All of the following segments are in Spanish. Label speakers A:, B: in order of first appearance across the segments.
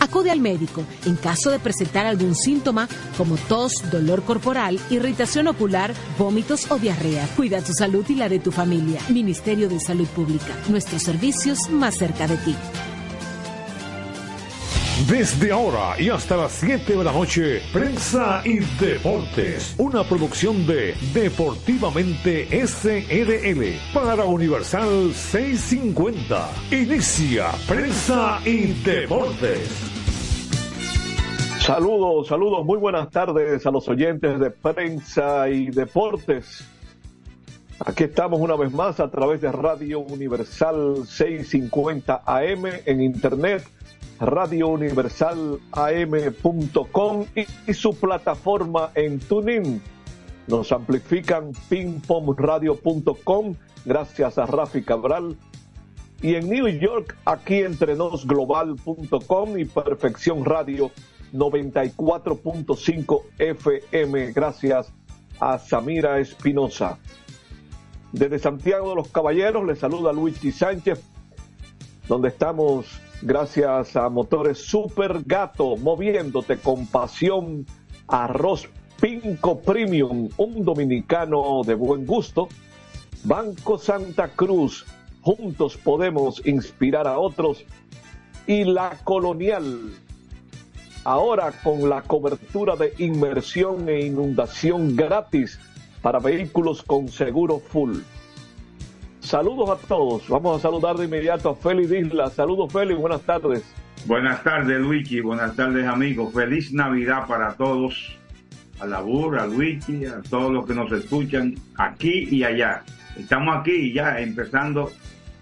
A: Acude al médico en caso de presentar algún síntoma como tos, dolor corporal, irritación ocular, vómitos o diarrea. Cuida tu salud y la de tu familia. Ministerio de Salud Pública. Nuestros servicios más cerca de ti.
B: Desde ahora y hasta las 7 de la noche, Prensa y Deportes, una producción de Deportivamente SRL para Universal 650. Inicia Prensa y Deportes.
C: Saludos, saludos, muy buenas tardes a los oyentes de Prensa y Deportes. Aquí estamos una vez más a través de Radio Universal 650 AM en Internet, radiouniversalam.com y, y su plataforma en TuneIn. Nos amplifican pingpongradio.com gracias a Rafi Cabral. Y en New York, aquí entrenosglobal.com y Perfección Radio 94.5 FM, gracias a Samira Espinosa. Desde Santiago de los Caballeros le saluda Luigi Sánchez, donde estamos gracias a Motores Super Gato, moviéndote con pasión, arroz Pinco Premium, un dominicano de buen gusto, Banco Santa Cruz, juntos podemos inspirar a otros, y la colonial, ahora con la cobertura de inmersión e inundación gratis para vehículos con seguro full. Saludos a todos. Vamos a saludar de inmediato a Félix Isla. Saludos, Félix. Buenas tardes.
D: Buenas tardes, Luigi. Buenas tardes, amigos. Feliz Navidad para todos. A la burra, a Luigi, a todos los que nos escuchan aquí y allá. Estamos aquí ya empezando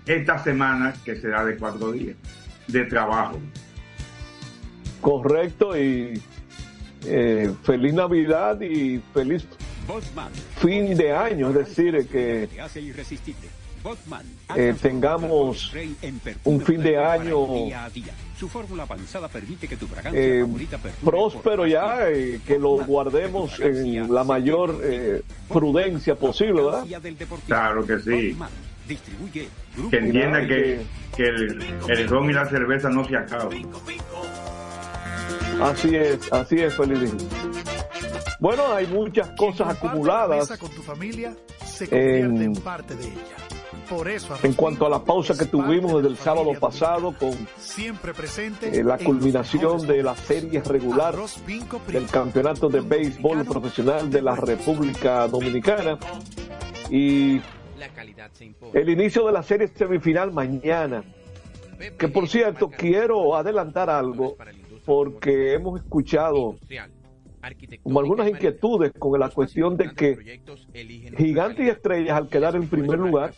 D: esta semana que será de cuatro días de trabajo.
C: Correcto y eh, feliz Navidad y feliz fin de año, es decir, que eh, tengamos un fin de año eh, próspero ya, eh, que lo guardemos en la mayor eh, prudencia posible, ¿verdad?
D: Claro que sí. Que entienda que, que el, el ron y la cerveza no se acaban.
C: Así es, así es, feliz. Bueno, hay muchas cosas acumuladas
E: con tu familia se convierte
C: en,
E: en parte de ella. Por eso
C: en cuanto a la pausa que tuvimos desde el sábado pasado con
E: siempre presente
C: eh, la culminación de la serie regular del campeonato de béisbol profesional de la República Dominicana y el inicio de la serie semifinal mañana. Que por cierto, quiero adelantar algo porque hemos escuchado como algunas inquietudes con la cuestión de que Gigantes y Estrellas al quedar en primer lugar,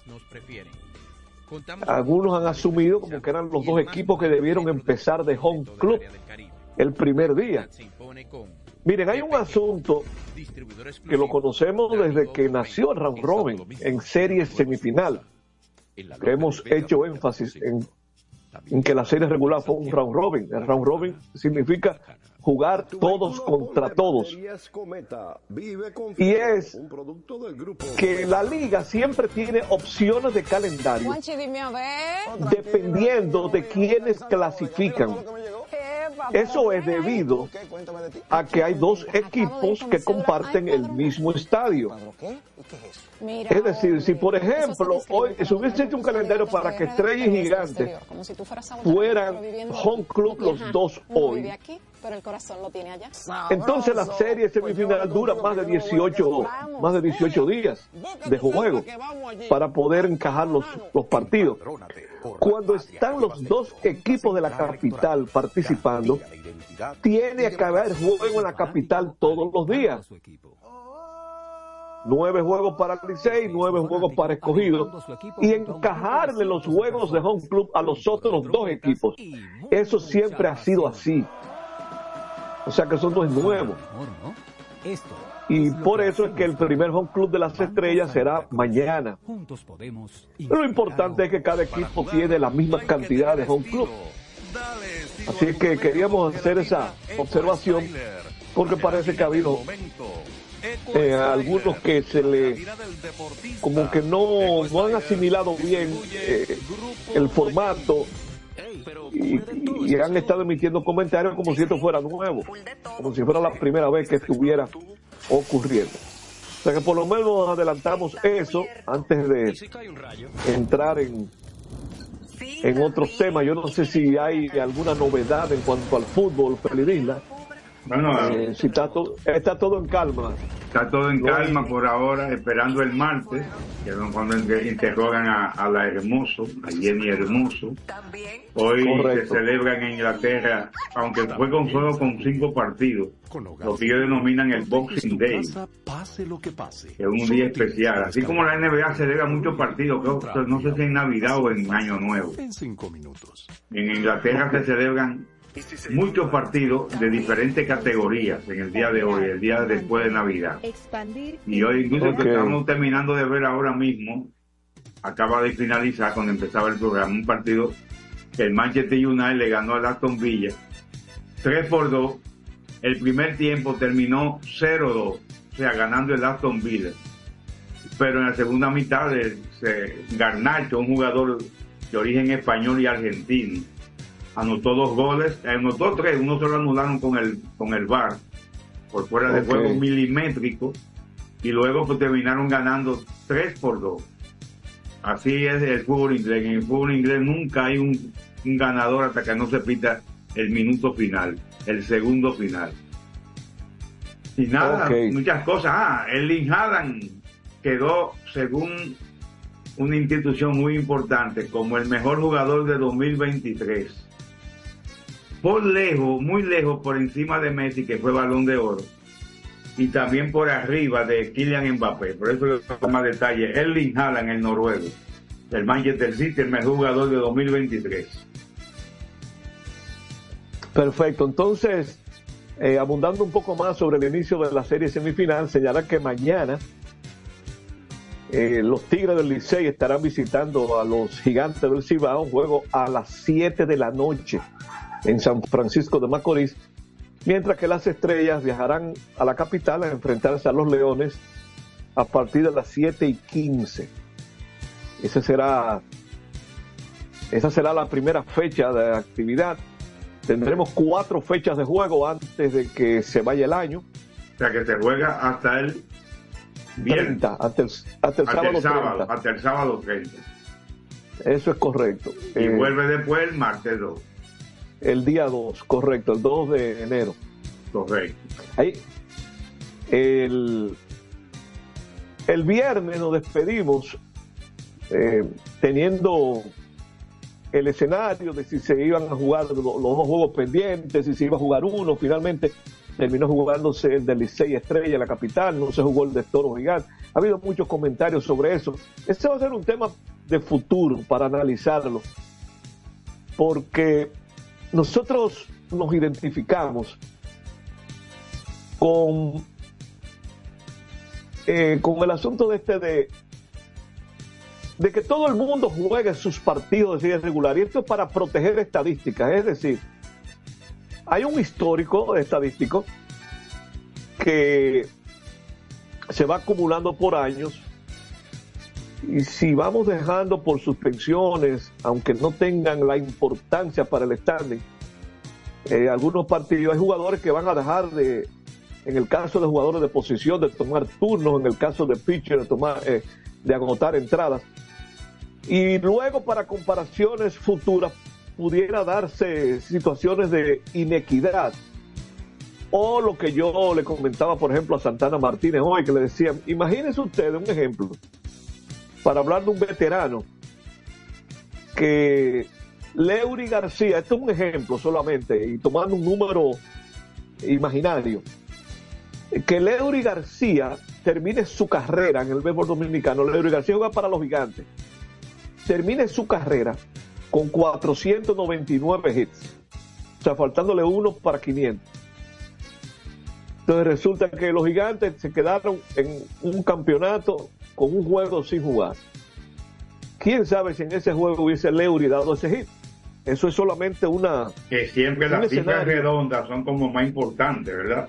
C: algunos han asumido como que eran los dos equipos que debieron empezar de home club el primer día. Miren, hay un asunto que lo conocemos desde que nació el round robin en serie semifinal, que hemos hecho énfasis en, en que la serie regular fue un round robin. El round robin significa jugar todos contra todos. Y es que la liga siempre tiene opciones de calendario dependiendo de quienes clasifican. Eso es debido a que hay dos equipos que comparten el mismo estadio. Es decir, si por ejemplo
F: se
C: hoy si hubiese hecho un calendario para que Estrella y Gigante fueran home club los dos hoy,
F: pero el corazón lo tiene allá.
C: entonces la serie semifinal dura más de 18 más de 18 días de juego para poder encajar los, los partidos. Cuando están los dos equipos de la capital participando, tiene que haber juego en la capital todos los días. Nueve juegos para el Licey, nueve juegos para escogido y encajarle los juegos de home club a los otros dos equipos. Eso siempre ha sido así. O sea que eso no es nuevo. Y por eso es que el primer home club de las estrellas será mañana. Lo importante es que cada equipo tiene la misma cantidad de home club. Así que queríamos hacer esa observación porque parece que ha habido eh, algunos que se le como que no, no han asimilado bien eh, el formato y, y, han estado emitiendo comentarios como si esto fuera nuevo, como si fuera la primera vez que estuviera ocurriendo. O sea que por lo menos adelantamos eso antes de entrar en, en otros temas. Yo no sé si hay alguna novedad en cuanto al fútbol, Felidisla.
D: Bueno,
C: Eh, si está, todo está todo en calma.
D: Está todo en calma por ahora, esperando el martes, que es cuando interrogan a, a la Hermoso, a Jenny Hermoso. Hoy
C: Correcto.
D: se celebra en Inglaterra, aunque fue con solo con cinco partidos, lo que ellos denominan el Boxing Day,
G: Pase lo que
D: es un día especial. Así como la NBA celebra muchos partidos, creo que no sé si en Navidad o en Año Nuevo.
G: En cinco minutos.
D: En Inglaterra se celebran muchos partidos de diferentes categorías en el día de hoy, el día después de Navidad. Y hoy incluso
C: Ok.
D: que estamos terminando de ver ahora mismo, acaba de finalizar cuando empezaba el programa, un partido que el Manchester United le ganó al Aston Villa 3 por 2. El primer tiempo terminó 0-2, o sea, ganando el Aston Villa. Pero en la segunda mitad, el- se- Garnacho, un jugador de origen español y argentino, anotó dos goles, eh, anotó tres, uno se lo anularon con el, con el VAR, por fuera de juego milimétrico, y luego pues, terminaron ganando 3 por 2. Así es el fútbol inglés. En el fútbol inglés nunca hay un, un ganador hasta que no se pita el minuto final, el segundo final. Y nada, muchas cosas. Ah, Erling Haaland quedó, según una institución muy importante, como el mejor jugador de 2023. Por lejos, muy lejos por encima de Messi, que fue balón de oro. Y también por arriba de Kylian Mbappé. Por eso le doy más detalle. Erling Haaland, el noruego. El Manchester City, el mejor jugador de 2023.
C: Perfecto. Entonces, eh, abundando un poco más sobre el inicio de la serie semifinal, señala que mañana eh, los Tigres del Licey estarán visitando a los Gigantes del Cibao, un juego a las 7 de la noche en San Francisco de Macorís, mientras que las Estrellas viajarán a la capital a enfrentarse a los Leones a partir de las 7 y 15. Ese será, esa será la primera fecha de actividad. Tendremos cuatro fechas de juego antes de que se vaya el año.
D: O sea que se juega hasta el viernes.
C: 30, hasta el, hasta el
D: Hasta
C: sábado
D: el sábado,
C: 30.
D: hasta el sábado 30.
C: Eso es correcto.
D: Y
C: Eh,
D: vuelve después el martes 2.
C: El día 2, correcto, el 2 de enero.
D: Correcto.
C: Ahí, el, el viernes nos despedimos eh, teniendo el escenario de si se iban a jugar lo- los, dos juegos pendientes, si se iba a jugar uno, finalmente terminó jugándose el del Licey Estrella la capital, no se jugó el de Toro Gigante. Ha habido muchos comentarios sobre eso. Este va a ser un tema de futuro para analizarlo, porque nosotros nos identificamos con, eh, con el asunto de este de, de que todo el mundo juegue sus partidos de serie regular. Y esto es para proteger estadísticas. Es decir, hay un histórico estadístico que se va acumulando por años. Y si vamos dejando por suspensiones, aunque no tengan la importancia para el standing, eh, algunos partidos, hay jugadores que van a dejar de, en el caso de jugadores de posición, de tomar turnos, en el caso de pitcher, de tomar, eh, de agotar entradas. Y luego para comparaciones futuras pudiera darse situaciones de inequidad. O lo que yo le comentaba, por ejemplo, a Santana Martínez hoy, que le decía, imagínense ustedes un ejemplo, para hablar de un veterano, que Leury García, esto es un ejemplo solamente, y tomando un número imaginario, que Leury García termine su carrera en el béisbol dominicano, Leury García juega para los gigantes, termine su carrera con 499 hits, o sea, faltándole uno para 500. Entonces resulta que los gigantes se quedaron en un campeonato con un juego sin jugar. ¿Quién sabe si en ese juego hubiese Leury dado ese hit? Eso es solamente una...
D: Que siempre las cifras redondas son como más importantes, ¿verdad?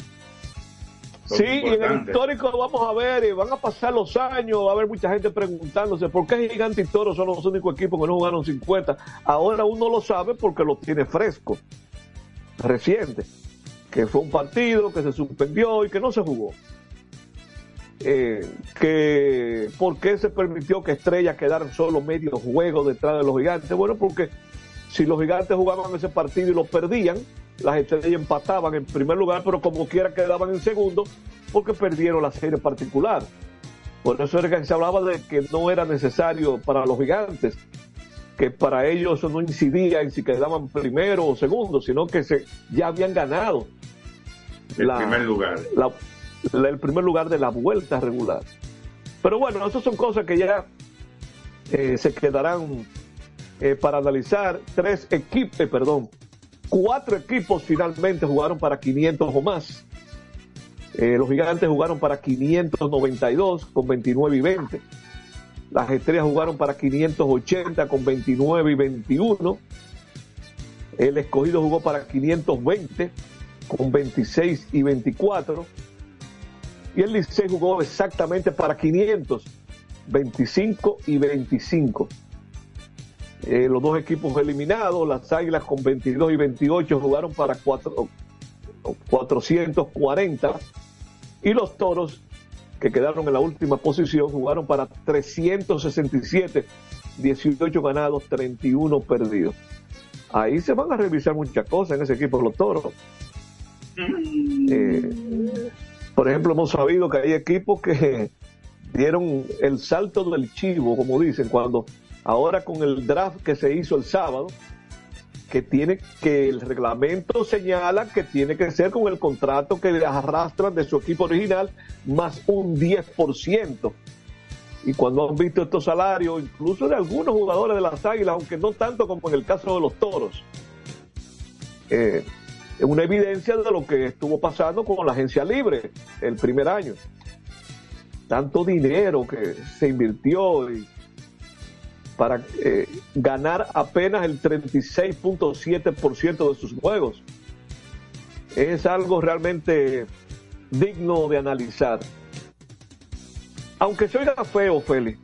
D: Son
C: Sí, y en el histórico vamos a ver, y van a pasar los años, va a haber mucha gente preguntándose por qué Gigante y Toro son los únicos equipos que no jugaron 50. Ahora uno lo sabe porque lo tiene fresco, reciente, que fue un partido que se suspendió y que no se jugó. Eh, que ¿Por qué se permitió que Estrella quedaran solo medio juego detrás de los gigantes? Bueno, porque si los gigantes jugaban ese partido y lo perdían, las estrellas empataban en primer lugar, pero como quiera quedaban en segundo, porque perdieron la serie particular. Por eso era que se hablaba de que no era necesario para los gigantes, que para ellos eso no incidía en si quedaban primero o segundo, sino que se, ya habían ganado
D: El
C: la-
D: primer lugar.
C: la- el primer lugar de la vuelta regular. Pero bueno, esas son cosas que ya eh, se quedarán eh, para analizar. Tres equipos, perdón, cuatro equipos finalmente jugaron para 500 o más. Eh, los gigantes jugaron para 592 con 29 y 20. Las estrellas jugaron para 580 con 29 y 21. El escogido jugó para 520 con 26 y 24. Y el Licey jugó exactamente para 500, 25 y 25. Eh, los dos equipos eliminados, las Águilas con 22 y 28 jugaron para cuatro- 440 y los Toros que quedaron en la última posición jugaron para 367, 18 ganados, 31 perdidos. Ahí se van a revisar muchas cosas en ese equipo de los Toros. Eh, por ejemplo, hemos sabido que hay equipos que dieron el salto del chivo, como dicen, cuando ahora con el draft que se hizo el sábado, que tiene que el reglamento señala que tiene que ser con el contrato que arrastran de su equipo original más un 10%. Y cuando han visto estos salarios, incluso de algunos jugadores de las Águilas, aunque no tanto como en el caso de los Toros, eh, una evidencia de lo que estuvo pasando con la agencia libre el primer año. Tanto dinero que se invirtió para eh, ganar apenas el 36.7% de sus juegos. Es algo realmente digno de analizar. Aunque oiga feo, Félix,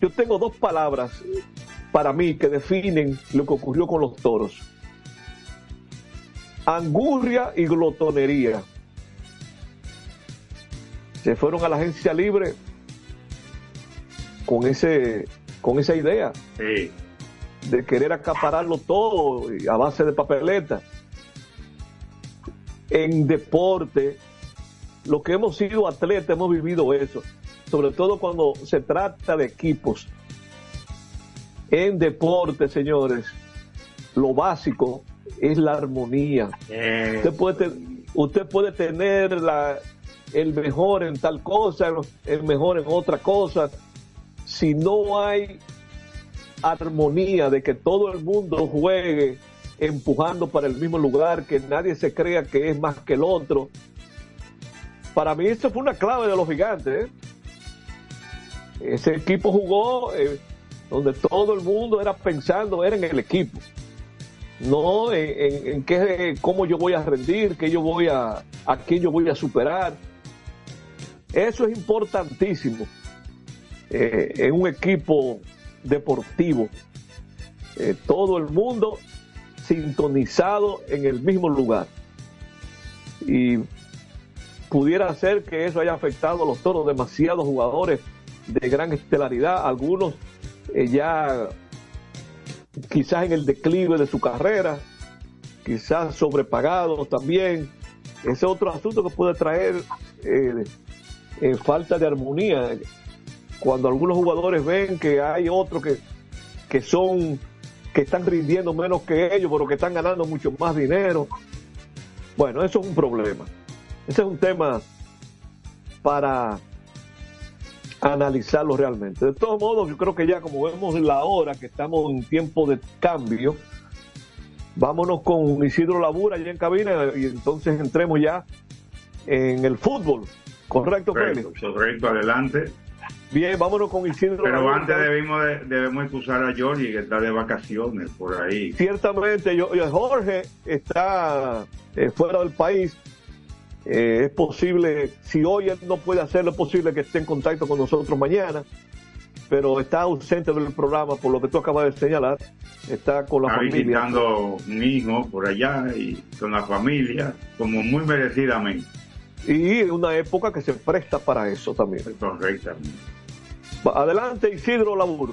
C: yo tengo dos palabras para mí que definen lo que ocurrió con los toros. Angurria y glotonería. Se fueron a la agencia libre con ese con esa idea
D: Sí.
C: de querer acapararlo todo a base de papeleta. En deporte, lo que hemos sido atletas, hemos vivido eso, sobre todo cuando se trata de equipos. En deporte, señores, lo básico es la armonía.
D: Eh,
C: Usted puede, te- usted puede tener la, el mejor en tal cosa, el mejor en otra cosa. Si no hay armonía de que todo el mundo juegue empujando para el mismo lugar, que nadie se crea que es más que el otro. Para mí eso fue una clave de los gigantes. ¿eh? Ese equipo jugó eh, donde todo el mundo era pensando, era en el equipo no en, en- qué, cómo yo voy a rendir, qué yo voy a, a quién yo voy a superar. Eso es importantísimo eh, en un equipo deportivo. Eh, todo el mundo sintonizado en el mismo lugar. Y pudiera ser que eso haya afectado a los toros, demasiados jugadores de gran estelaridad, algunos eh, ya quizás en el declive de su carrera, quizás sobrepagados también. Ese es otro asunto que puede traer eh, eh, falta de armonía. Cuando algunos jugadores ven que hay otros que, que son, que están rindiendo menos que ellos, pero que están ganando mucho más dinero. Bueno, eso es un problema. Ese es un tema para analizarlo realmente. De todos modos, yo creo que ya como vemos la hora que estamos en tiempo de cambio, vámonos con Isidro Labura allá en cabina y entonces entremos ya en el fútbol. ¿Correcto, Félix?
D: Correcto, adelante.
C: Bien, vámonos con Isidro.
D: Pero
C: Labur.
D: antes debimos, de- debemos excusar a Georgie que está de vacaciones por ahí.
C: Ciertamente, yo, yo- Jorge está eh, fuera del país. Eh, es posible, si hoy él no puede hacerlo, es posible que esté en contacto con nosotros mañana, pero está ausente del programa por lo que tú acabas de señalar. Está con la
D: Está
C: familia.
D: visitando un hijo por allá y con la familia, como muy merecidamente.
C: Y una época que se presta para eso también.
D: Correctamente.
C: Adelante, Isidro Labur.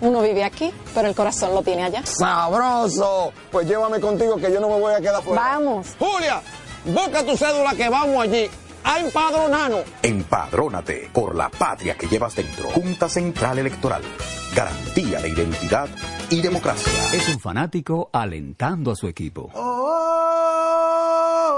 F: uno vive aquí, pero el corazón lo tiene allá.
H: ¡Sabroso! Pues llévame contigo que yo no me voy a quedar fuera.
F: Vamos.
H: Julia, busca tu cédula que vamos allí a empadronarnos.
G: Empadrónate por la patria que llevas dentro. Junta Central Electoral. Garantía de identidad y democracia.
I: Es un fanático alentando a su equipo.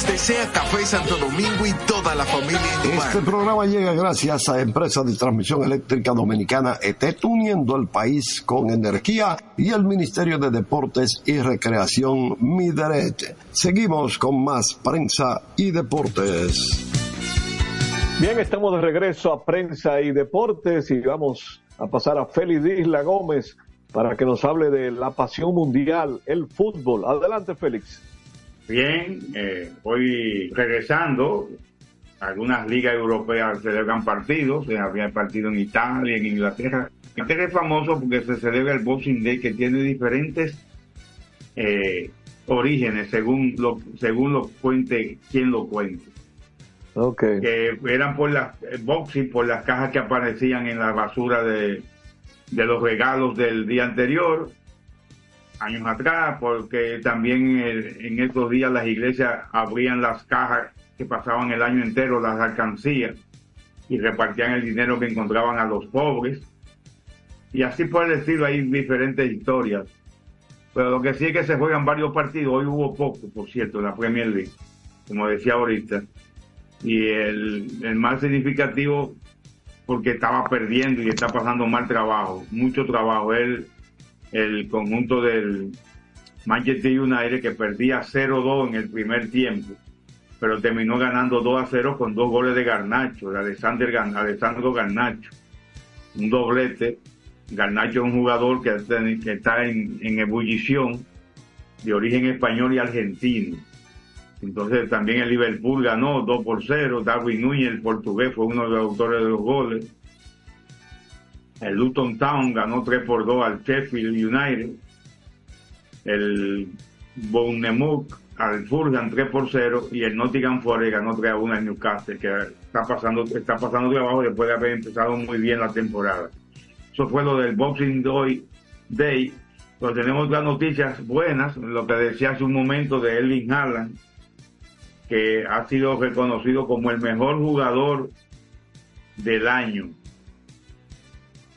J: Les desea Café Santo Domingo y toda la familia.
K: Este programa llega gracias a Empresa de Transmisión Eléctrica Dominicana ET, uniendo el país con energía y el Ministerio de Deportes y Recreación Mideret. Seguimos con más prensa y deportes.
C: Bien, estamos de regreso a prensa y deportes y vamos a pasar a Félix Isla Gómez para que nos hable de la pasión mundial, el fútbol. Adelante, Félix.
D: Bien, eh, hoy regresando, algunas ligas europeas celebran partidos, eh, había partido en Italia, en Inglaterra. Inglaterra es famoso porque se celebra el Boxing Day que tiene diferentes eh, orígenes según lo, según lo cuente quien lo cuente.
C: Okay.
D: Que eran por las eh, boxing, por las cajas que aparecían en la basura de, de los regalos del día anterior, años atrás, porque también eh, en estos días las iglesias abrían las cajas que pasaban el año entero, las alcancías, y repartían el dinero que encontraban a los pobres. Y así por el hay diferentes historias. Pero lo que sí es que se juegan varios partidos. Hoy hubo poco, por cierto, en la Premier League, como decía ahorita. Y el, el más significativo, porque estaba perdiendo y está pasando mal trabajo, mucho trabajo. Él el conjunto del Manchester United que perdía 0-2 en el primer tiempo, pero terminó ganando 2-0 con dos goles de Garnacho, de Alexander, Alessandro Garnacho, un doblete. Garnacho es un jugador que, que está en, en ebullición, de origen español y argentino. Entonces también el Liverpool ganó 2 por 0, Darwin Núñez, el portugués, fue uno de los autores de los goles. El Luton Town ganó 3 por 2 al Sheffield United. El Bournemouth al Fulham 3 por 0 y el Nottingham Forest ganó 3 a 1 al Newcastle, que está pasando, está pasando trabajo después de haber empezado muy bien la temporada. Eso fue lo del Boxing Day. Pero tenemos otras noticias buenas, lo que decía hace un momento de Elvin Haaland, que ha sido reconocido como el mejor jugador del año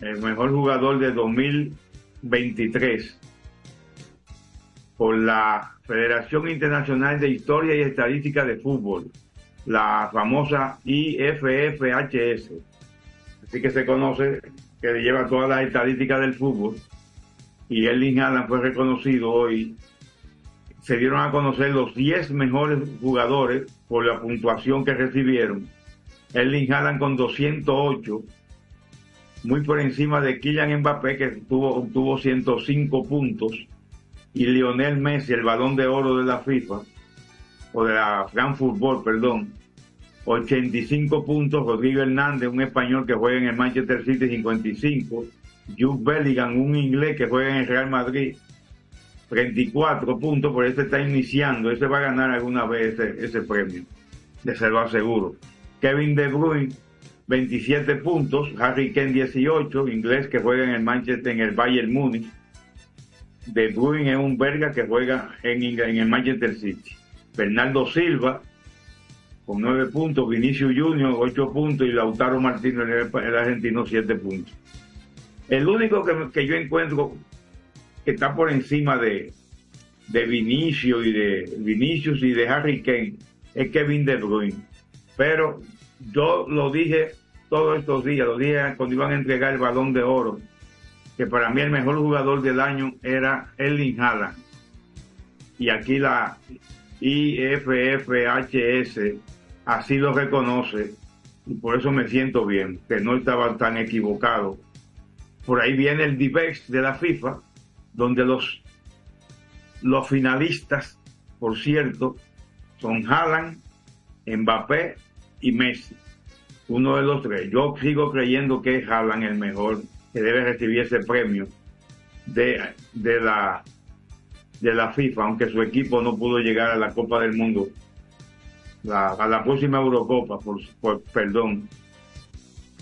D: el mejor jugador de 2023 por la Federación Internacional de Historia y Estadística de Fútbol, la famosa IFFHS. Así que se conoce que lleva todas las estadísticas del fútbol. Y Erling Haaland fue reconocido hoy. Se dieron a conocer los 10 mejores jugadores por la puntuación que recibieron. Erling Haaland con 208 muy por encima de Kylian Mbappé, que tuvo, obtuvo 105 puntos, y Lionel Messi, el balón de oro de la FIFA, o de la Gran Fútbol, perdón, 85 puntos, Rodrigo Hernández, un español que juega en el Manchester City, 55, Jude Bellingham, un inglés que juega en el Real Madrid, 34 puntos, por este está iniciando, ese va a ganar alguna vez ese, ese premio, de se lo aseguro. Kevin De Bruyne 27 puntos, Harry Kane 18, inglés que juega en el Manchester, en el Bayern Múnich. De Bruyne es un belga que juega en, en el Manchester City. Bernardo Silva con 9 puntos, Vinicius Junior 8 puntos y Lautaro Martínez el argentino 7 puntos. El único que, que yo encuentro que está por encima de, de Vinicio y de Vinicius y de Harry Kane es Kevin De Bruyne. Pero yo lo dije todos estos días, lo dije cuando iban a entregar el balón de oro, que para mí el mejor jugador del año era Erling Haaland. Y aquí la IFFHS así lo reconoce y por eso me siento bien, que no estaba tan equivocado. Por ahí viene el DIVEX de la FIFA, donde los, los finalistas, por cierto, son Haaland, Mbappé y Messi. Uno de los tres. Yo sigo creyendo que es Haaland el mejor, que debe recibir ese premio de, de la de la FIFA, aunque su equipo no pudo llegar a la Copa del Mundo, a la próxima Eurocopa, por, por- perdón,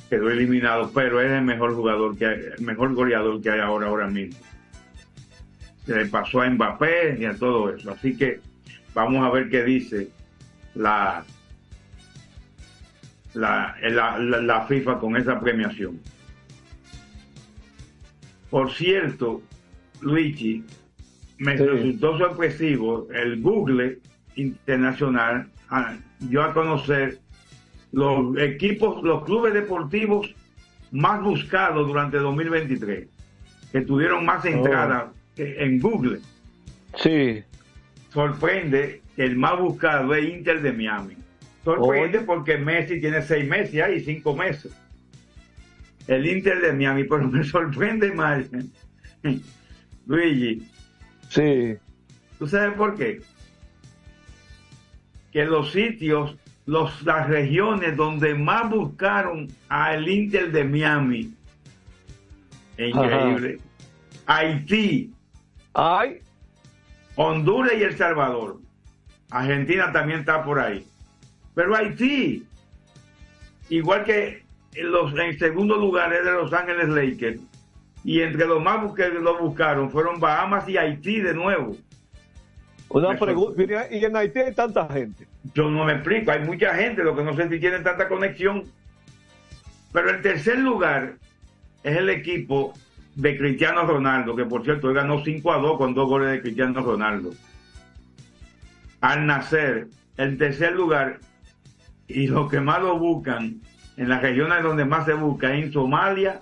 D: quedó eliminado, pero es el mejor jugador que hay, el mejor goleador que hay ahora, ahora mismo. Se le pasó a Mbappé y a todo eso. Así que vamos a ver qué dice la, la, la, la- FIFA con esa premiación. Por cierto, Luigi, me
C: Sí.
D: resultó sorpresivo el Google Internacional dio a conocer los equipos, los clubes deportivos más buscados durante 2023, que tuvieron más entradas que en Google.
C: Sí.
D: Sorprende que el más buscado es Inter de Miami. Sorprende porque Messi tiene seis meses ahí, cinco meses. El Inter de Miami, pero me sorprende más. Luigi.
C: Sí.
D: ¿Tú sabes por qué? Que los sitios, los, las regiones donde más buscaron al Inter de Miami, increíble, Haití, Honduras y El Salvador. Argentina también está por ahí. Pero Haití, igual que en, los, en segundo lugar es de Los Ángeles Lakers, y entre los más que lo buscaron fueron Bahamas y Haití de nuevo.
C: Una pregunta, y en Haití hay tanta gente.
D: Yo no me explico, hay mucha gente, lo que no sé si tienen tanta conexión. Pero el tercer lugar es el equipo de Cristiano Ronaldo, que por cierto él ganó 5 a 2 con dos goles de Cristiano Ronaldo. Al nacer, el tercer lugar, y los que más lo buscan, en las regiones donde más se busca, en Somalia,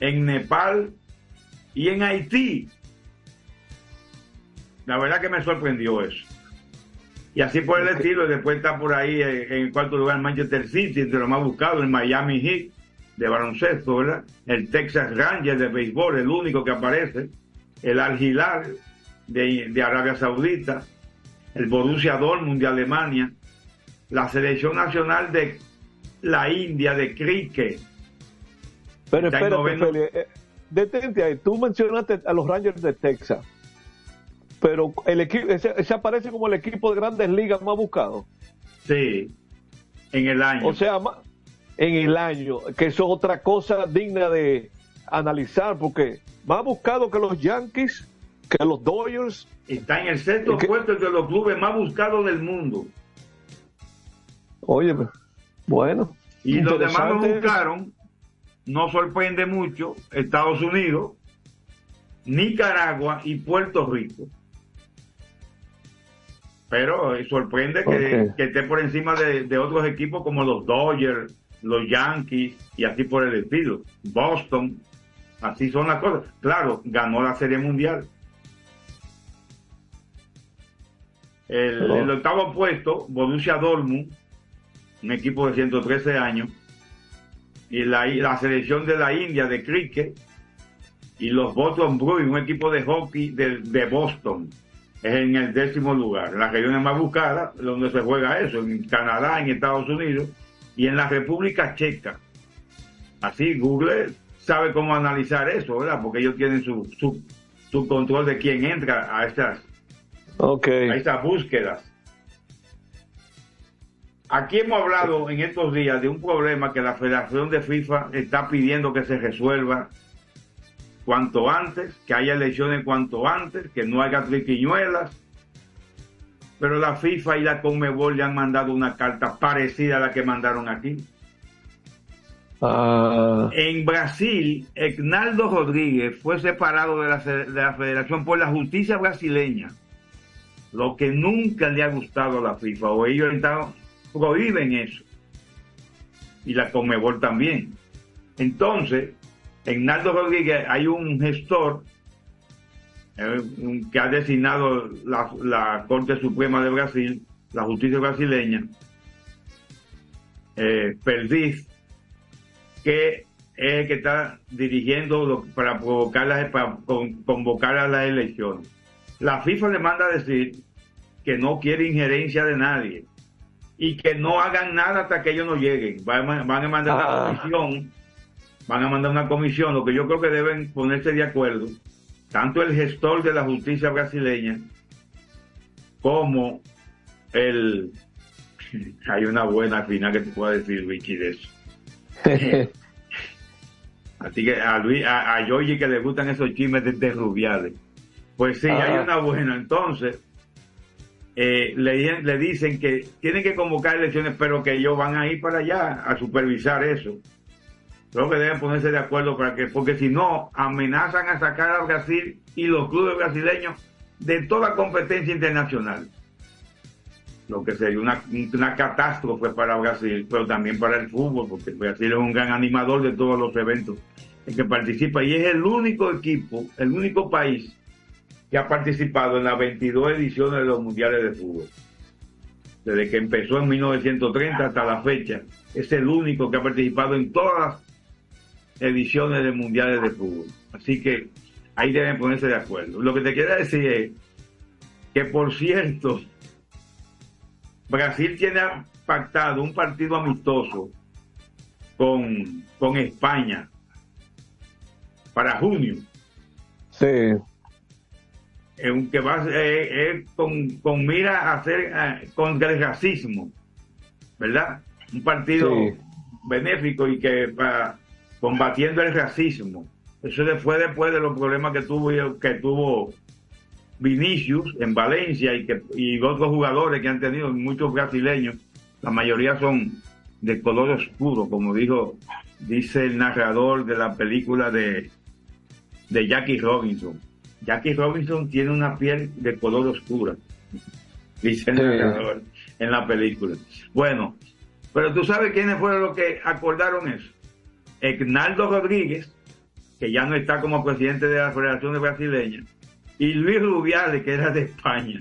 D: en Nepal y en Haití. La verdad que me sorprendió eso. Y así por el estilo, después está por ahí eh, en el cuarto lugar Manchester City, entre los más buscados, el Miami Heat de baloncesto, ¿verdad? El Texas Rangers de béisbol, el único que aparece, el Al Hilal de, de Arabia Saudita, el Borussia Dortmund de Alemania, la selección nacional de la India de cricket.
C: Pero espérate,
D: noveno.
C: Feli, eh, detente ahí. Tú mencionaste a los Rangers de Texas, pero el equipo, ese, ese aparece como el equipo de grandes ligas más buscado.
D: Sí, en el año.
C: O sea, en el año, que eso es otra cosa digna de analizar, porque más buscado que los Yankees, que los Dodgers.
D: Está en el sexto puesto de los clubes más buscados del mundo.
C: Oye, bueno.
D: Y los demás lo buscaron, no sorprende mucho, Estados Unidos, Nicaragua y Puerto Rico. Pero eh, sorprende que, que esté por encima de, de otros equipos como los Dodgers, los Yankees y así por el estilo. Boston, así son las cosas. Claro, ganó la Serie Mundial. El,
C: Oh.
D: el octavo puesto, Borussia Dortmund, un equipo de 113 años, y la, la selección de la India de cricket, y los Boston Bruins, un equipo de hockey de, de Boston, es en el décimo lugar. Las regiones más buscadas, donde se juega eso, en Canadá, en Estados Unidos y en la República Checa. Así, Google sabe cómo analizar eso, ¿verdad? Porque ellos tienen su, su, su control de quién entra a estas, a estas búsquedas. Aquí hemos hablado en estos días de un problema que la Federación de FIFA está pidiendo que se resuelva cuanto antes, que haya elecciones cuanto antes, que no haya triquiñuelas. Pero la FIFA y la Conmebol le han mandado una carta parecida a la que mandaron aquí.
C: Ah,
D: En Brasil, Egnaldo Rodríguez fue separado de la, de la federación por la justicia brasileña, lo que nunca le ha gustado a la FIFA, o ellos están- prohíben eso, y la Conmebol también. Entonces, Egnaldo Rodríguez, hay un gestor eh, que ha designado la, Corte Suprema de Brasil, la justicia brasileña, eh, Perdiz, que es el que está dirigiendo para provocar las, para con- convocar a las elecciones. La FIFA le manda a decir que no quiere injerencia de nadie y que no hagan nada hasta que ellos no lleguen. Van, a- van a mandar
C: Ah.
D: una comisión, van a mandar una comisión, lo que yo creo que deben ponerse de acuerdo, tanto el gestor de la justicia brasileña como el... Hay una buena final que te puedo decir, Vicky, de eso. Así que a Luis, a, a Yoyi que le gustan esos chismes de, de Rubiales. Pues sí,
C: Ah.
D: hay una buena. Entonces, eh, le, le dicen que tienen que convocar elecciones, pero que ellos van a ir para allá a supervisar eso. Creo que deben ponerse de acuerdo para que, porque si no, amenazan a sacar a Brasil y los clubes brasileños de toda competencia internacional. Lo que sería una, una catástrofe para Brasil, pero también para el fútbol, porque Brasil es un gran animador de todos los eventos en que participa y es el único equipo, el único país que ha participado en las 22 ediciones de los mundiales de fútbol. Desde que empezó en 1930 hasta la fecha, es el único que ha participado en todas las ediciones de mundiales de fútbol. Así que ahí deben ponerse de acuerdo. Lo que te quiero decir es que, por cierto, Brasil tiene pactado un partido amistoso con, con España para junio.
C: sí.
D: Eh, un- que va eh, eh, con, con mira a hacer eh, contra el racismo, ¿verdad? Un partido
C: Sí.
D: benéfico y que para combatiendo el racismo. Eso fue después de los problemas que tuvo que tuvo Vinicius en Valencia y que y otros jugadores que han tenido muchos brasileños, la mayoría son de color oscuro, como dijo dice el narrador de la película de de Jackie Robinson. Jackie Robinson tiene una piel de color oscura, dice el
C: Sí.
D: narrador en la película. Bueno, pero tú sabes quiénes fueron los que acordaron eso. Egnaldo Rodríguez, que ya no está como presidente de la Federación Brasileña, y Luis Rubiales, que era de España.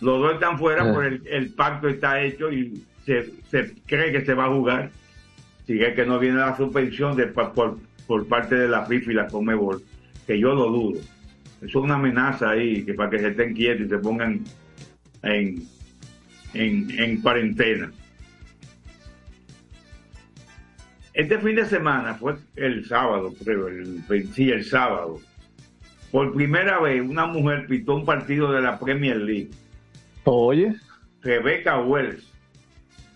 D: Los dos están fuera, por el, el pacto está hecho y se, se cree que se va a jugar. Si es que no viene la suspensión de, pa- por, por parte de la FIFA y la Comebol, que yo lo dudo. Eso es una amenaza ahí, que para que se estén quietos y se pongan en, en, en cuarentena. Este fin de semana fue el sábado, creo, el, sí, el sábado. Por primera vez una mujer pitó un partido de la Premier League.
C: Oye,
D: Rebecca Wells,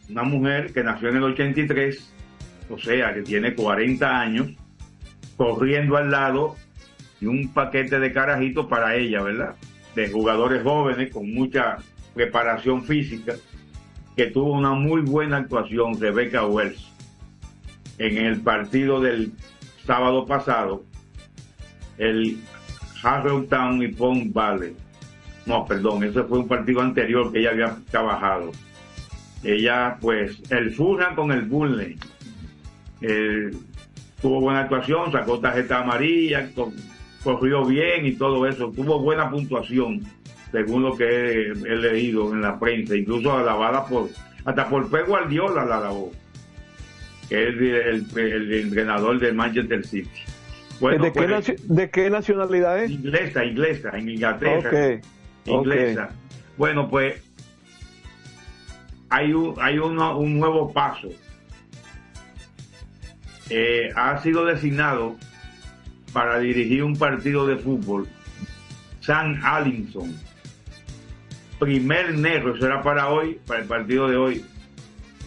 D: una mujer que nació en el 83, o sea, que tiene 40 años, corriendo al lado y un paquete de carajitos para ella, ¿verdad? De jugadores jóvenes con mucha preparación física, que tuvo una muy buena actuación, Rebecca Wells, en el partido del sábado pasado, el Harrow Town y Pond Valley. No, perdón, ese fue un partido anterior que ella había trabajado. Ella, pues, el Fulham con el Burnley. Eh, tuvo buena actuación, sacó tarjeta amarilla, co- corrió bien y todo eso. Tuvo buena puntuación, según lo que he, he leído en la prensa, incluso alabada por, hasta por Pep Guardiola la alabó, que es el, el- el entrenador del Manchester City. Bueno,
C: ¿De, qué
D: pues,
C: ¿De qué nacionalidad es?
D: Inglesa, inglesa, en Inglaterra.
C: Ok,
D: Inglesa. Bueno, pues hay un, hay uno- un nuevo paso. Eh, ha sido designado para dirigir un partido de fútbol Sam Allinson. Primer negro, eso era para hoy, para el partido de hoy.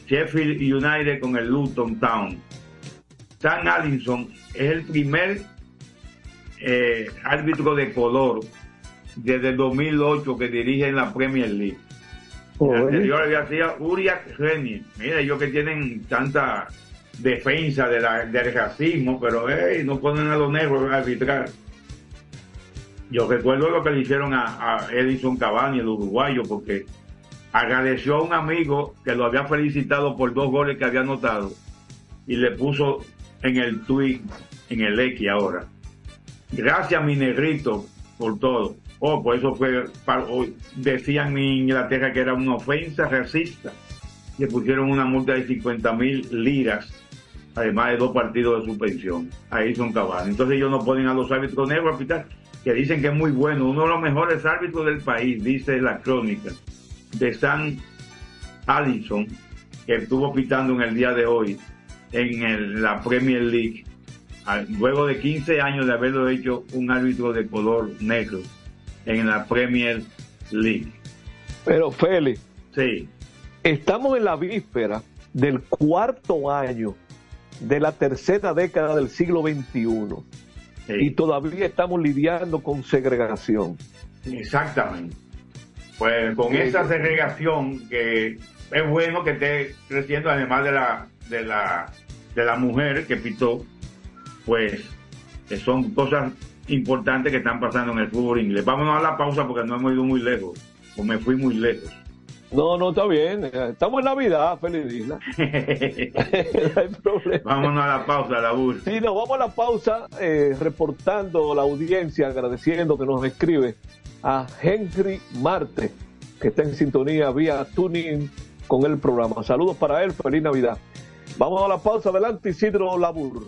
D: Sheffield United con el Luton Town. Sam Allinson es el primer eh, árbitro de color desde el 2008 que dirige en la Premier League. El anterior había sido Uriah Reni. Mira, ellos que tienen tanta defensa de la, del racismo, pero hey, no ponen a los negros a arbitrar. Yo recuerdo lo que le hicieron a, Edison Cavani, el uruguayo, porque agradeció a un amigo que lo había felicitado por dos goles que había anotado y le puso en el tweet, en el X ahora. Gracias, mi negrito, por todo. Oh, pues eso fue, decían en Inglaterra que era una ofensa racista. Le pusieron una multa de 50 mil liras, además de dos partidos de suspensión. Ahí son cabales. Entonces ellos no ponen a los árbitros negros a pitar, que dicen que es muy bueno, uno de los mejores árbitros del país, dice la crónica, de San Allison, que estuvo pitando en el día de hoy en el- la Premier League, luego de 15 años de haberlo hecho un árbitro de color negro en la Premier League.
C: Pero Félix,
D: Sí,
C: estamos en la víspera del cuarto año de la tercera década del siglo XXI y todavía estamos lidiando con segregación.
D: exactamente. Pues con
C: Sí,
D: esa
C: sí.
D: segregación que es bueno que esté creciendo, además de la de la de la mujer que pitó, pues que son cosas importantes que están pasando en el fútbol inglés. Vámonos a la pausa porque no hemos ido muy lejos, o me fui muy lejos.
C: No, no, está bien. Estamos en Navidad, feliz isla. no hay problema.
D: Vámonos a la pausa, la.
C: Sí, nos vamos a la pausa eh, reportando la audiencia, agradeciendo que nos escribe a Henry Marte, que está en sintonía vía tuning con el programa. Saludos para él, feliz Navidad. Vamos a la pausa, adelante Isidro Labur.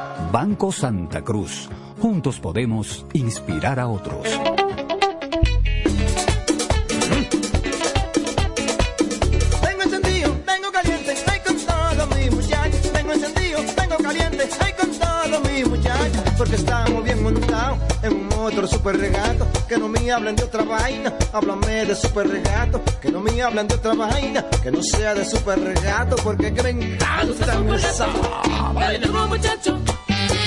I: Banco Santa Cruz. Juntos podemos inspirar a otros.
L: Tengo encendido, tengo caliente, estoy con todos mis muchachos. Tengo encendido, tengo caliente, estoy con todos mis muchachos. Porque estamos bien montados en un motor super regato. Que no me hablen de otra vaina, háblame de super regato. Que no me hablen de otra vaina, que no sea de super regato. Porque que me encanta esa
M: Dale duro muchacho,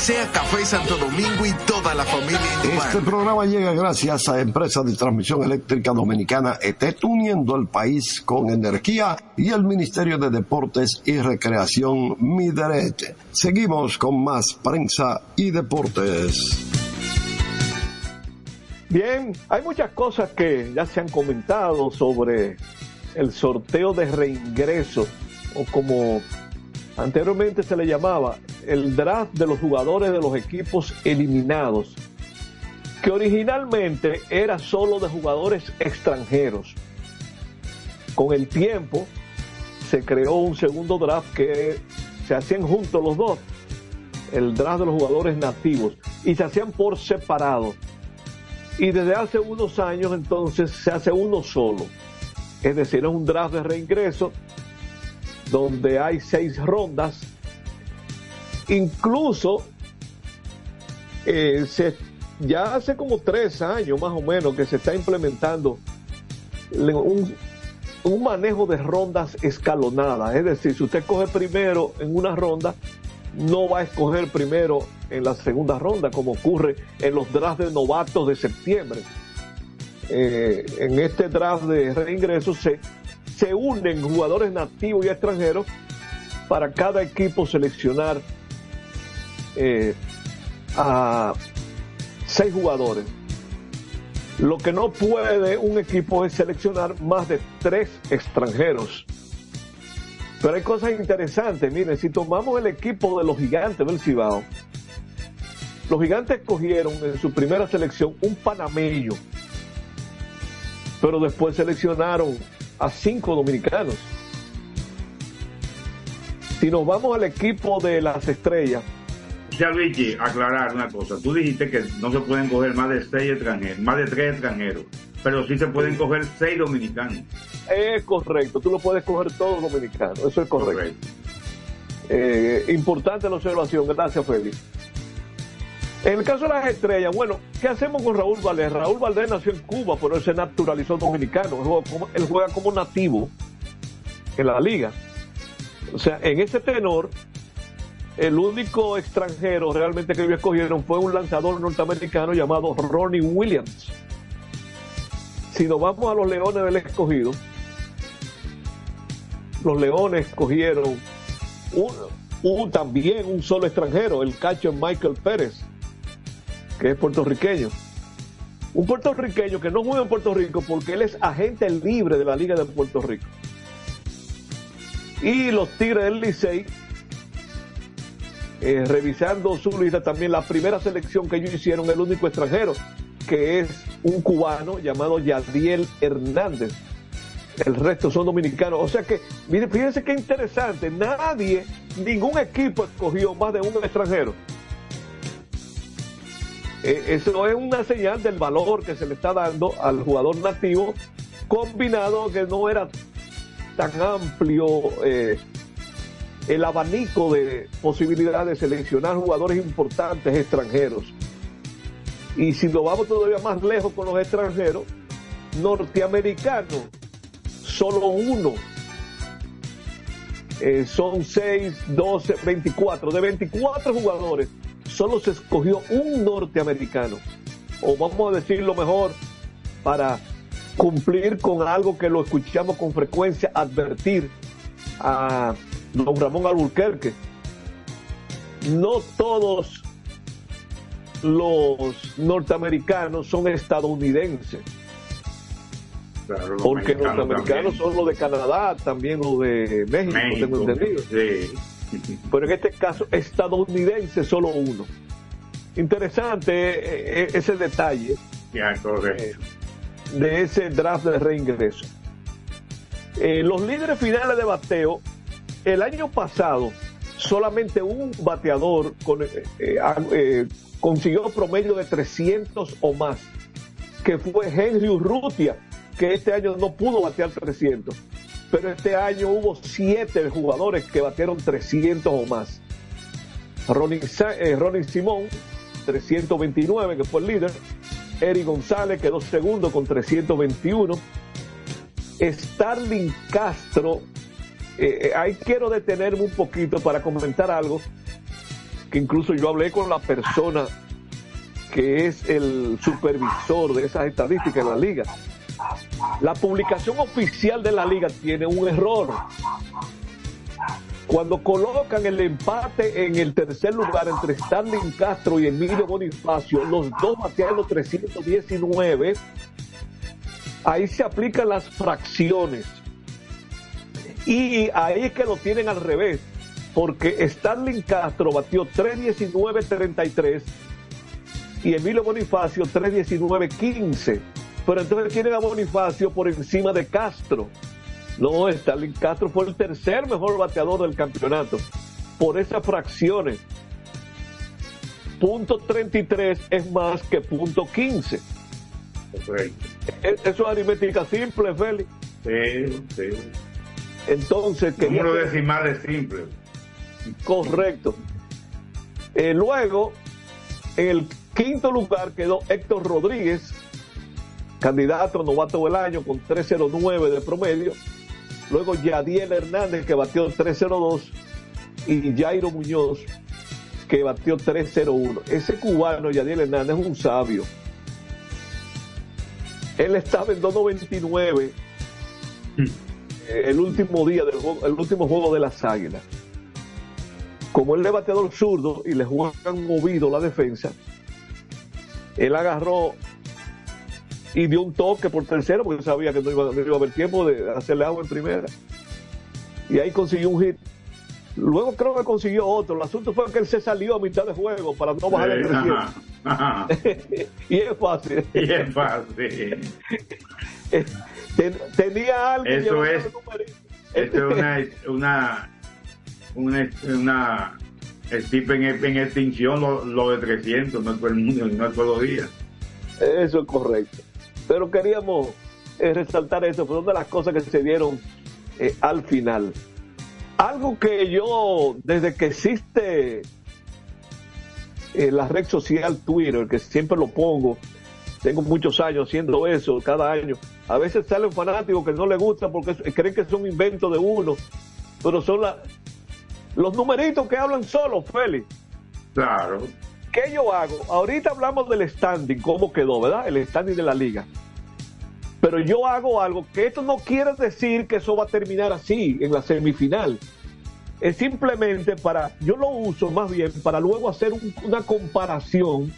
J: Desea Café Santo Domingo y toda la familia Indumar.
K: Este programa llega gracias a Empresa de Transmisión Eléctrica Dominicana ETET, uniendo el país con energía y el Ministerio de Deportes y Recreación Mideret. Seguimos con más prensa y deportes.
C: Bien, hay muchas cosas que ya se han comentado sobre el sorteo de reingreso o como anteriormente se le llamaba el draft de los jugadores de los equipos eliminados, que originalmente era solo de jugadores extranjeros. Con el tiempo se creó un segundo draft que se hacían juntos los dos, el draft de los jugadores nativos, y se hacían por separado. Y desde hace unos años entonces se hace uno solo. Es decir, es un draft de reingreso donde hay seis rondas. Incluso eh, se, ya hace como tres años más o menos que se está implementando un, manejo de rondas escalonadas. Es decir, si usted coge primero en una ronda, no va a escoger primero en la segunda ronda, como ocurre en los drafts de novatos de septiembre. Eh, en este draft de reingreso se, se unen jugadores nativos y extranjeros para cada equipo seleccionar a seis jugadores. Lo que no puede un equipo es seleccionar más de tres extranjeros. Pero hay cosas interesantes. Miren, si tomamos el equipo de los gigantes del Cibao, Los gigantes cogieron en su primera selección un panameño, pero después seleccionaron a cinco dominicanos. Si nos vamos al equipo de las estrellas,
N: Luigi, aclarar una cosa. Tú dijiste que no se pueden coger más de seis extranjeros, más de tres extranjeros, pero sí se pueden coger seis dominicanos.
C: es correcto, tú lo puedes coger todos dominicanos, eso es correcto. Eh, importante la observación, gracias Félix. En el caso de las estrellas, bueno, ¿qué hacemos con Raúl Valdés? Raúl Valdés nació en Cuba, pero él se naturalizó dominicano. Él juega, como, él juega como nativo en la liga. O sea, en ese tenor, el único extranjero realmente que ellos escogieron fue un lanzador norteamericano llamado Ronnie Williams. Si nos vamos a los Leones del Escogido, los Leones escogieron un, también un solo extranjero, el catcher Michael Pérez, que es puertorriqueño. Un puertorriqueño que no juega en Puerto Rico porque él es agente libre de la Liga de Puerto Rico. Y los Tigres del Licey, eh, revisando su lista, también la primera selección que ellos hicieron, el único extranjero, que es un cubano llamado Yadiel Hernández. El resto son dominicanos. O sea que, miren, fíjense qué interesante. Nadie, ningún equipo escogió más de un extranjero. Eh, eso es una señal del valor que se le está dando al jugador nativo, combinado que no era tan amplio eh, el abanico de posibilidades de seleccionar jugadores importantes extranjeros. Y si lo vamos todavía más lejos con los extranjeros, norteamericanos, solo uno. Eh, son 6, 12, 24. De 24 jugadores, solo se escogió un norteamericano. O vamos a decirlo mejor, para cumplir con algo que lo escuchamos con frecuencia, advertir a don Ramón Alburquerque. No todos los norteamericanos son estadounidenses.
N: Claro, los
C: Porque los norteamericanos son los de Canadá, también los de México,
N: México,
C: tengo entendido.
N: sí.
C: Pero en este caso, estadounidense solo uno. Interesante eh, eh, ese detalle
N: Ya, correcto.
C: de ese draft de reingreso. Eh, los líderes finales de bateo, el año pasado, solamente un bateador eh, eh, eh, consiguió promedio de 300 o más, que fue Henry Urrutia, que este año no pudo batear 300. Pero este año hubo siete jugadores que batearon 300 o más. Ronnie, eh, Ronnie Simón, 329, que fue el líder. Eric González quedó segundo con 321. Starling Castro, eh, eh, ahí quiero detenerme un poquito para comentar algo que incluso yo hablé con la persona que es el supervisor de esas estadísticas en la liga. La publicación oficial de la liga tiene un error. Cuando colocan el empate en el tercer lugar entre Stanley Castro y Emilio Bonifacio, los dos bateando 319, ahí se aplican las fracciones. Y ahí es que lo tienen al revés, porque Stanley Castro batió 319-33 y Emilio Bonifacio 319-15. Pero entonces tienen a Bonifacio por encima de Castro. No, Stalin Castro fue el tercer mejor bateador del campeonato por esas fracciones. Punto 33 es más que punto 15.
N: Correcto.
C: Eso es aritmética simple, Félix.
N: Sí, sí.
C: Entonces, quería
N: Número decimal es simple.
C: Correcto. Eh, luego, en el quinto lugar quedó Héctor Rodríguez, candidato novato del año con 309 de promedio. Luego Yadiel Hernández, que batió 302. Y Jairo Muñoz, que batió 301. Ese cubano, Yadiel Hernández, es un sabio. Él estaba en 299 eh, el último día del juego, el último juego de las Águilas. Como él es bateador zurdo y le juegan movido la defensa, él agarró y dio un toque por tercero porque sabía que no iba, no iba a haber tiempo de hacerle agua en primera. Y ahí consiguió un hit. Luego creo que consiguió otro. El asunto fue que él se salió a mitad de juego para no bajar el
D: Sí,
C: 300.
D: ajá, ajá.
C: y es fácil.
D: Y es fácil.
C: Ten- tenía algo.
D: Eso es, esto es una, una, una, una en, en extinción lo, lo de 300, no es todo el mundo, no es todos los días.
C: Eso es correcto. Pero queríamos eh, resaltar eso, fue una de las cosas que se dieron eh, al final. Algo que yo, desde que existe eh, la red social Twitter, que siempre lo pongo, tengo muchos años haciendo eso cada año. A veces salen fanáticos que no les gusta porque es- creen que son inventos de uno, pero son la- los numeritos que hablan solos, Félix.
D: Claro.
C: ¿Qué yo hago? Ahorita hablamos del standing, cómo quedó, ¿verdad? El standing de la liga. Pero yo hago algo que esto no quiere decir que eso va a terminar así en la semifinal. Es simplemente para, yo lo uso más bien para luego hacer un- una comparación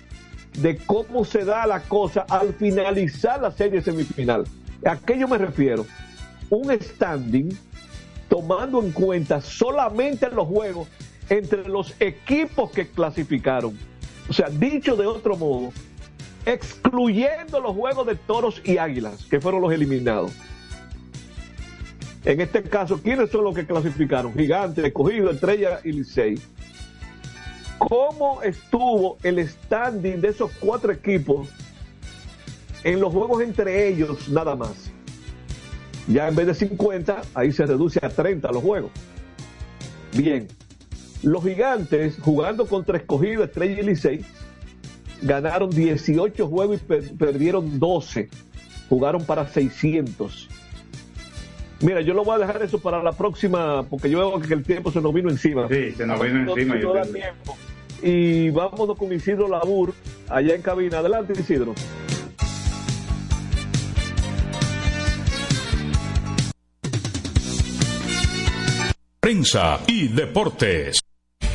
C: de cómo se da la cosa al finalizar la serie semifinal. ¿A qué yo me refiero? Un standing tomando en cuenta solamente los juegos entre los equipos que clasificaron. O sea, dicho de otro modo, excluyendo los juegos de toros y águilas, que fueron los eliminados. En este caso, ¿quiénes son los que clasificaron? Gigantes, Escogido, Estrella y Licey. ¿Cómo estuvo el standing de esos cuatro equipos en los juegos entre ellos nada más? Ya en vez de 50, ahí se reduce a 30 los juegos. Bien, los gigantes jugando contra Escogido, Estrella y Licey ganaron 18 juegos y per- perdieron 12. Jugaron para 600. Mira, yo lo voy a dejar eso para la próxima, porque yo veo que el tiempo se nos vino encima.
D: Sí, se nos vino
C: No-
D: encima.
C: no
D: yo
C: da
D: tengo-
C: tiempo. Y vámonos con Isidro Labur, allá en cabina. Adelante, Isidro.
O: Prensa y deportes.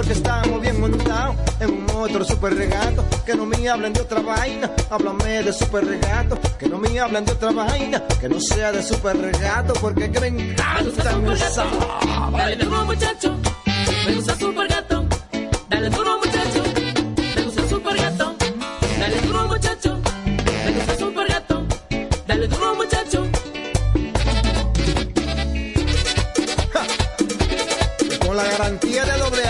L: Porque estamos bien montados en un otro super regato. Que no me hablen de otra vaina, háblame de super regato. Que no me hablen de otra vaina, que no sea de super regato. Porque que me encanta esa
M: Dale duro muchacho, me gusta super gato. Dale duro muchacho, me gusta super gato. Dale duro muchacho, me gusta super gato. Dale duro muchacho.
L: Con la garantía de doble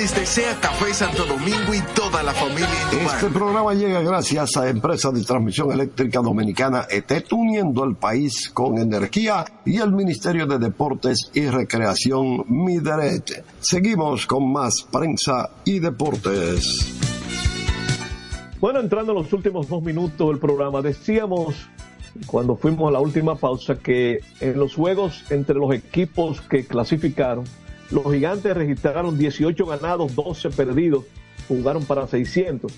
P: Les desea Café Santo Domingo y toda la familia.
K: Este programa llega gracias a Empresa de Transmisión Eléctrica Dominicana ETET, uniendo al país con energía y el Ministerio de Deportes y Recreación Mideret. Seguimos con más prensa y deportes.
C: Bueno, entrando en los últimos dos minutos del programa, decíamos cuando fuimos a la última pausa que en los juegos entre los equipos que clasificaron, los gigantes registraron 18 ganados, 12 perdidos, jugaron para 600.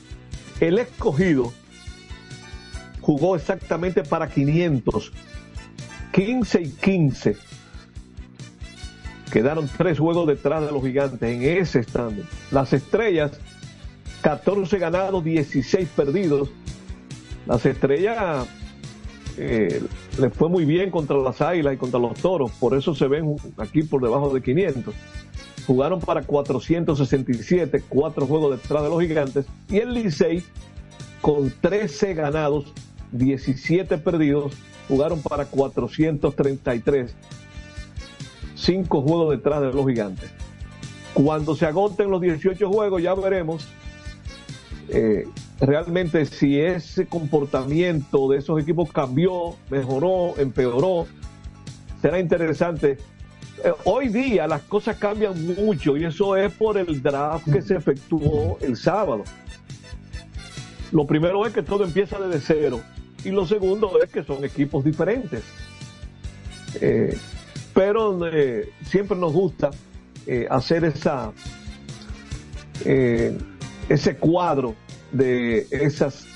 C: El escogido jugó exactamente para 500, 15 y 15. Quedaron tres juegos detrás de los gigantes en ese estándar. Las estrellas 14 ganados, 16 perdidos. Las estrellas eh, le fue muy bien contra las águilas y contra los toros, por eso se ven aquí por debajo de 500. Jugaron para 467, cuatro juegos detrás de los gigantes. Y el Licey, con 13 ganados, 17 perdidos, jugaron para 433, cinco juegos detrás de los gigantes. Cuando se agoten los 18 juegos, ya veremos eh, realmente si ese comportamiento de esos equipos cambió, mejoró, empeoró, será interesante. Eh, hoy día las cosas cambian mucho y eso es por el draft que se efectuó el sábado. Lo primero es que todo empieza desde cero y lo segundo es que son equipos diferentes. Eh, pero eh, siempre nos gusta hacer esa ese cuadro de esas,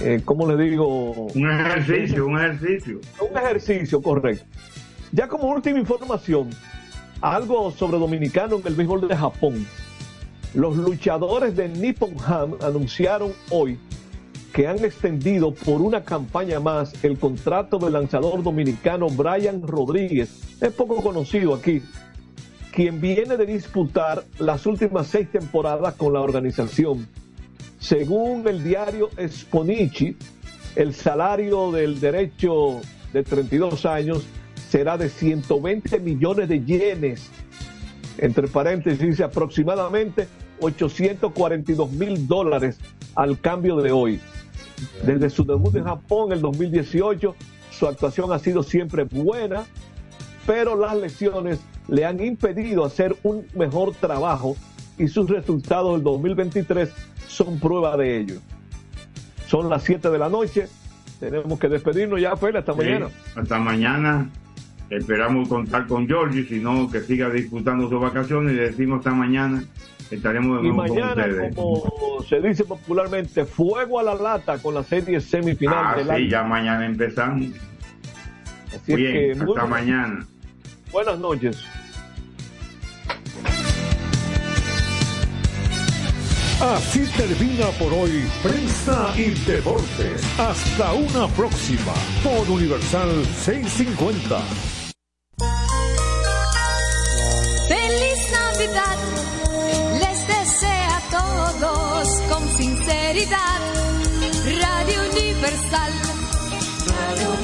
C: eh, ¿cómo le digo?
Q: Un ejercicio, un ejercicio.
C: Un ejercicio, correcto. Ya como última información, algo sobre dominicano en el béisbol de Japón. Los luchadores de Nippon Ham anunciaron hoy que han extendido por una campaña más el contrato del lanzador dominicano Brian Rodríguez. Es poco conocido aquí, quien viene de disputar las últimas seis temporadas con la organización. Según el diario Sponichi, el salario del derecho de 32 años será de 120 millones de yenes, entre paréntesis aproximadamente 842 mil dólares al cambio de hoy. Desde su debut en Japón en el 2018, su actuación ha sido siempre buena, pero las lesiones le han impedido hacer un mejor trabajo y sus resultados del 2023 son prueba de ello. Son las 7 de la noche, tenemos que despedirnos ya, Fela, hasta
Q: Sí,
C: mañana.
Q: Hasta mañana. Esperamos contar con Georgie, sino que siga disfrutando sus vacaciones y le decimos hasta mañana. Estaremos de
C: Y
Q: nuevo con
C: mañana,
Q: ustedes.
C: como se dice popularmente, fuego a la lata con la serie semifinal
Q: Ah,
C: del
Q: sí,
C: año.
Q: ya mañana empezamos.
C: Así es
Q: Bien,
C: que muy
Q: hasta mañana.
C: Buenas noches.
G: Así termina por hoy Prensa y Deportes. Hasta una próxima por Universal 650.
M: Feliz Navidad, les desea a todos con sinceridad. Radio Universal, Radio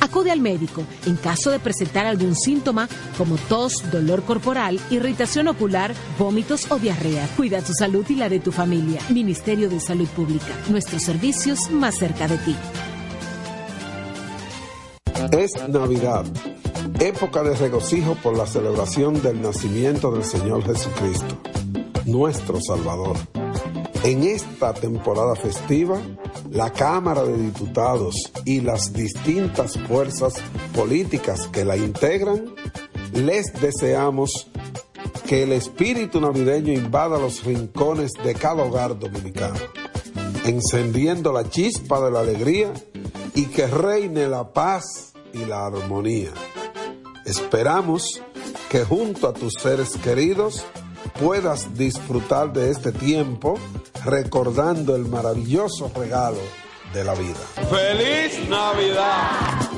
R: Acude al médico en caso de presentar algún síntoma como tos, dolor corporal, irritación ocular, vómitos o diarrea. Cuida tu salud y la de tu familia. Ministerio de Salud Pública. Nuestros servicios más cerca de ti.
S: Es Navidad, época de regocijo por la celebración del nacimiento del Señor Jesucristo, nuestro Salvador. En esta temporada festiva, la Cámara de Diputados y las distintas fuerzas políticas que la integran, les deseamos que el espíritu navideño invada los rincones de cada hogar dominicano, encendiendo la chispa de la alegría y que reine la paz y la armonía. Esperamos que junto a tus seres queridos puedas disfrutar de este tiempo recordando el maravilloso regalo de la vida.
T: ¡Feliz Navidad!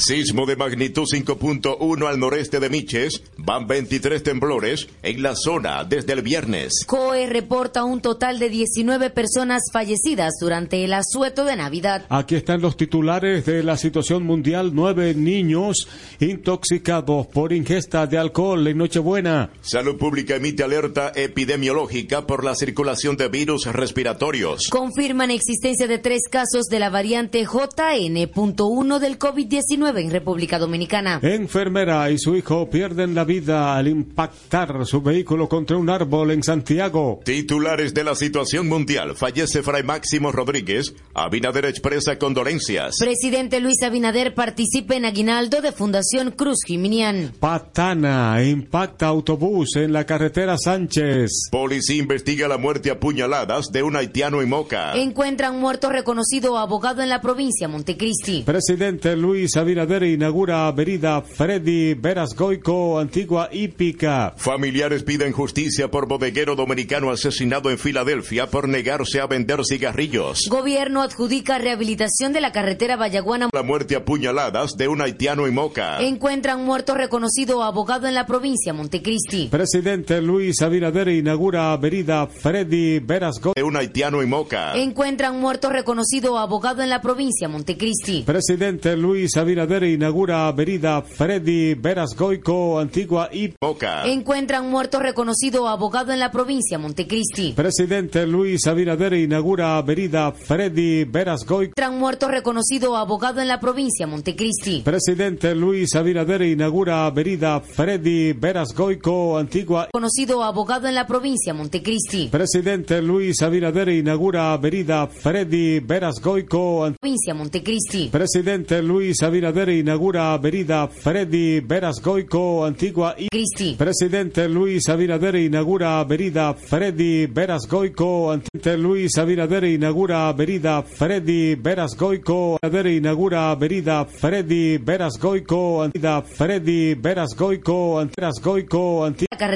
U: Sismo de magnitud 5.1 al noreste de Miches. Van 23 temblores en la zona desde el viernes.
V: COE reporta un total de 19 personas fallecidas durante el asueto de Navidad.
W: Aquí están los titulares de la situación mundial. Nueve niños intoxicados por ingesta de alcohol en Nochebuena.
U: Salud Pública emite alerta epidemiológica por la circulación de virus respiratorios.
V: Confirman existencia de tres casos de la variante JN.1 del COVID-19 COVID-19 en República Dominicana.
W: Enfermera y su hijo pierden la vida al impactar su vehículo contra un árbol en Santiago.
U: Titulares de la situación mundial. Fallece Fray Máximo Rodríguez. Abinader expresa condolencias.
V: Presidente Luis Abinader participa en aguinaldo de Fundación Cruz Jiminian.
W: Patana impacta autobús en la carretera Sánchez.
U: Policía investiga la muerte a puñaladas de un haitiano en Moca.
V: Encuentran muerto reconocido abogado en la provincia Montecristi.
W: Presidente Luis Abinader inaugura avenida Freddy Veras Goico, Antigua Hípica.
U: Familiares piden justicia por bodeguero dominicano asesinado en Filadelfia por negarse a vender cigarrillos.
V: Gobierno adjudica rehabilitación de la carretera Vallaguana.
U: La muerte a puñaladas de un haitiano en Moca.
V: Encuentran muerto reconocido abogado en la provincia Montecristi.
W: Presidente Luis Abinader inaugura avenida Freddy Veras Goico.
U: De un haitiano en Moca.
V: Encuentran muerto reconocido abogado en la provincia Montecristi.
W: Presidente Luis Abinader inaugura avenida Freddy Veras Goico, Antigua y
U: Moca.
V: Encuentran muerto reconocido abogado en la provincia Montecristi.
W: Presidente Luis Abinader inaugura avenida Freddy Veras Goico.
V: Encuentran muerto reconocido abogado en la provincia Montecristi.
W: Presidente Luis Abinader inaugura avenida Freddy Veras Goico, Antigua.
V: Conocido abogado en la provincia Montecristi.
W: Presidente Luis Abinader inaugura avenida Freddy Veras Goico, Antigua.
V: Provincia Montecristi.
W: Presidente Luis Abinader inaugura avenida Freddy Veras Goico, Antigua y
V: Cristi.
W: Presidente Luis Abinader inaugura avenida Freddy Veras Goico, Presidente Luis Abinader inaugura avenida Freddy Veras Goico, Abinader inaugura avenida Freddy Veras Goico, Avenida Freddy Veras Goico, Veras Goico,
V: Carretera